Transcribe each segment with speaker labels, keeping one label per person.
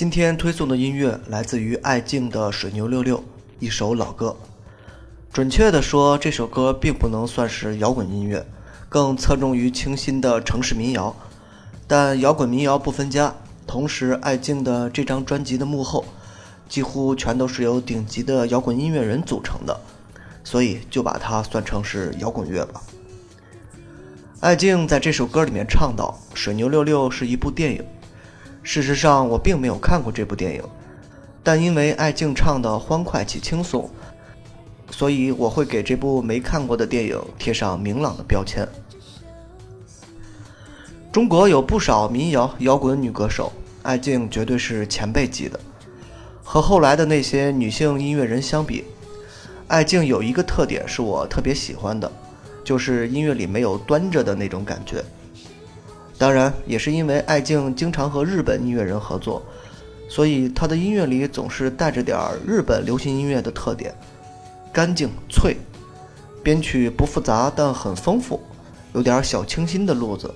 Speaker 1: 今天推送的音乐来自于爱静的《水牛六六》，一首老歌。准确的说，这首歌并不能算是摇滚音乐，更侧重于清新的城市民谣。但摇滚民谣不分家，同时爱静的这张专辑的幕后，几乎全都是由顶级的摇滚音乐人组成的，所以就把它算成是摇滚乐吧。爱静在这首歌里面唱到：“水牛六六是一部电影。”事实上，我并没有看过这部电影，但因为爱静唱的欢快且轻松，所以我会给这部没看过的电影贴上明朗的标签。中国有不少民谣摇滚女歌手，艾静绝对是前辈级的。和后来的那些女性音乐人相比，艾静有一个特点是我特别喜欢的，就是音乐里没有端着的那种感觉。当然，也是因为爱静经常和日本音乐人合作，所以她的音乐里总是带着点日本流行音乐的特点，干净脆，编曲不复杂但很丰富，有点小清新的路子，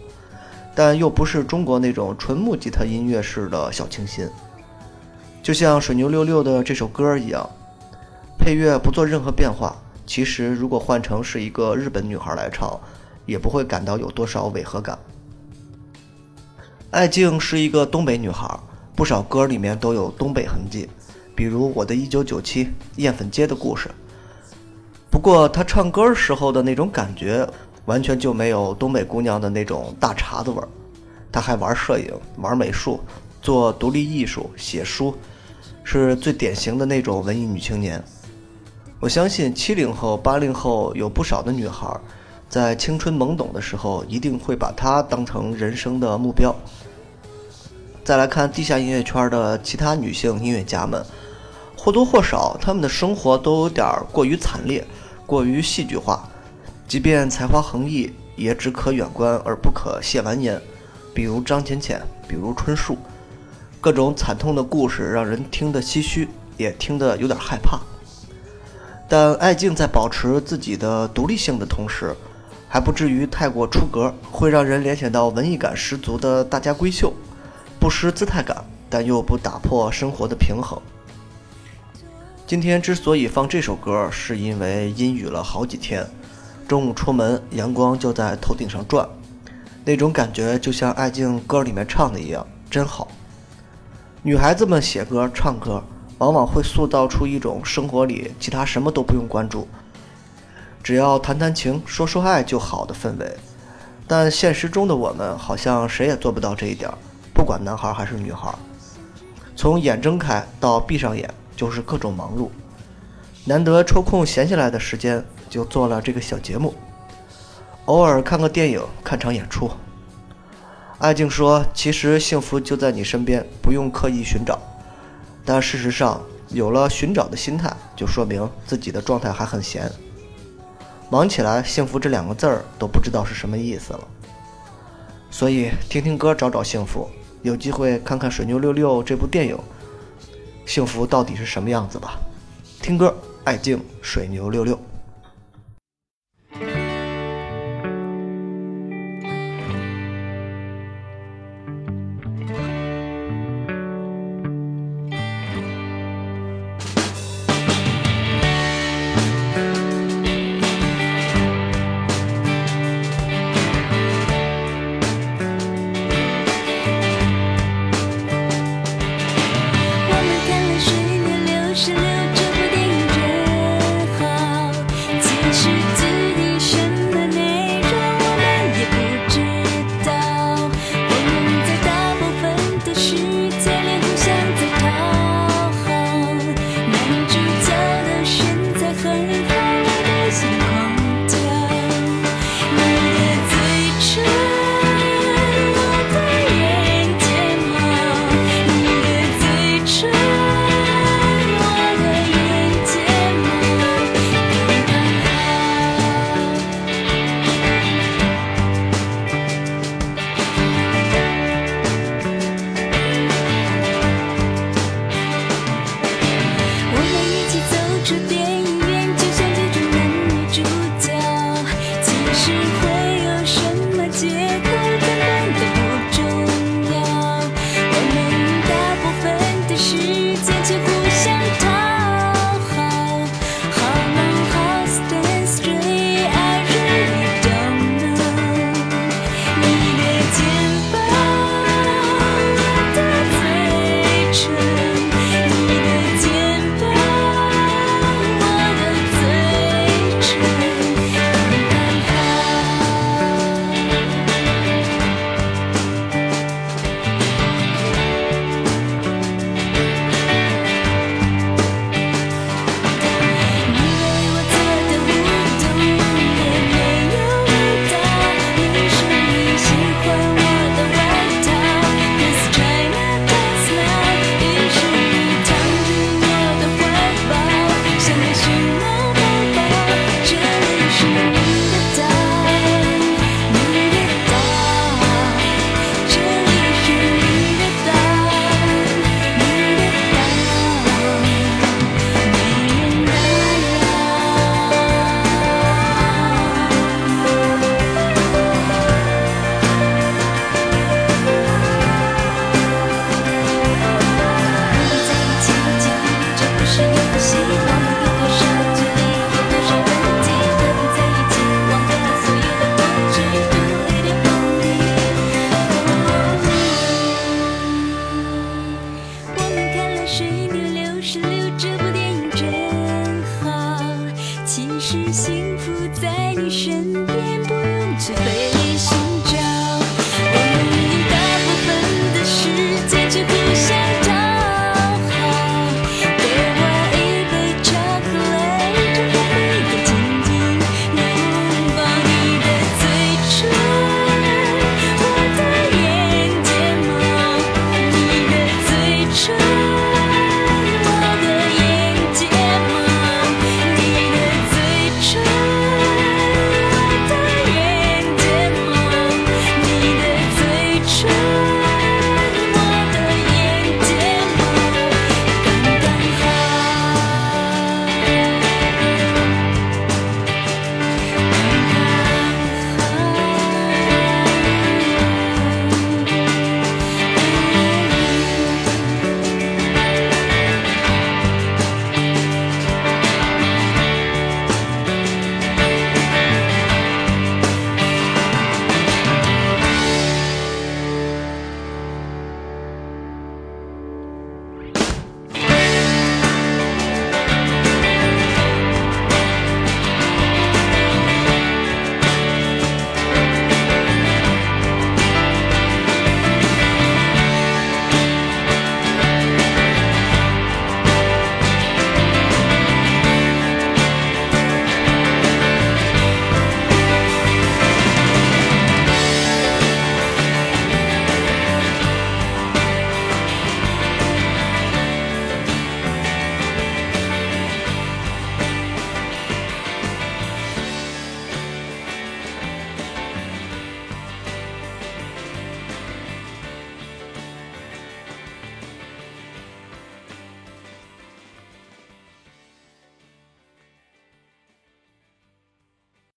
Speaker 1: 但又不是中国那种纯木吉他音乐式的小清新。就像水牛六六的这首歌一样，配乐不做任何变化，其实如果换成是一个日本女孩来唱，也不会感到有多少违和感。艾静是一个东北女孩，不少歌里面都有东北痕迹，比如《我的一九九七》《艳粉街的故事》。不过她唱歌时候的那种感觉，完全就没有东北姑娘的那种大碴子味儿。她还玩摄影、玩美术、做独立艺术、写书，是最典型的那种文艺女青年。我相信七零后、八零后有不少的女孩，在青春懵懂的时候，一定会把她当成人生的目标。再来看地下音乐圈的其他女性音乐家们，或多或少，她们的生活都有点过于惨烈，过于戏剧化。即便才华横溢，也只可远观而不可亵玩焉。比如张浅浅，比如春树，各种惨痛的故事让人听得唏嘘，也听得有点害怕。但爱静在保持自己的独立性的同时，还不至于太过出格，会让人联想到文艺感十足的大家闺秀。不失姿态感，但又不打破生活的平衡。今天之所以放这首歌，是因为阴雨了好几天，中午出门，阳光就在头顶上转，那种感觉就像爱静歌里面唱的一样，真好。女孩子们写歌、唱歌，往往会塑造出一种生活里其他什么都不用关注，只要谈谈情、说说爱就好的氛围。但现实中的我们，好像谁也做不到这一点。不管男孩还是女孩，从眼睁开到闭上眼，就是各种忙碌。难得抽空闲下来的时间，就做了这个小节目。偶尔看个电影，看场演出。爱静说：“其实幸福就在你身边，不用刻意寻找。”但事实上，有了寻找的心态，就说明自己的状态还很闲。忙起来，幸福这两个字儿都不知道是什么意思了。所以，听听歌，找找幸福。有机会看看《水牛六六》这部电影，幸福到底是什么样子吧？听歌，爱静，《水牛六六》。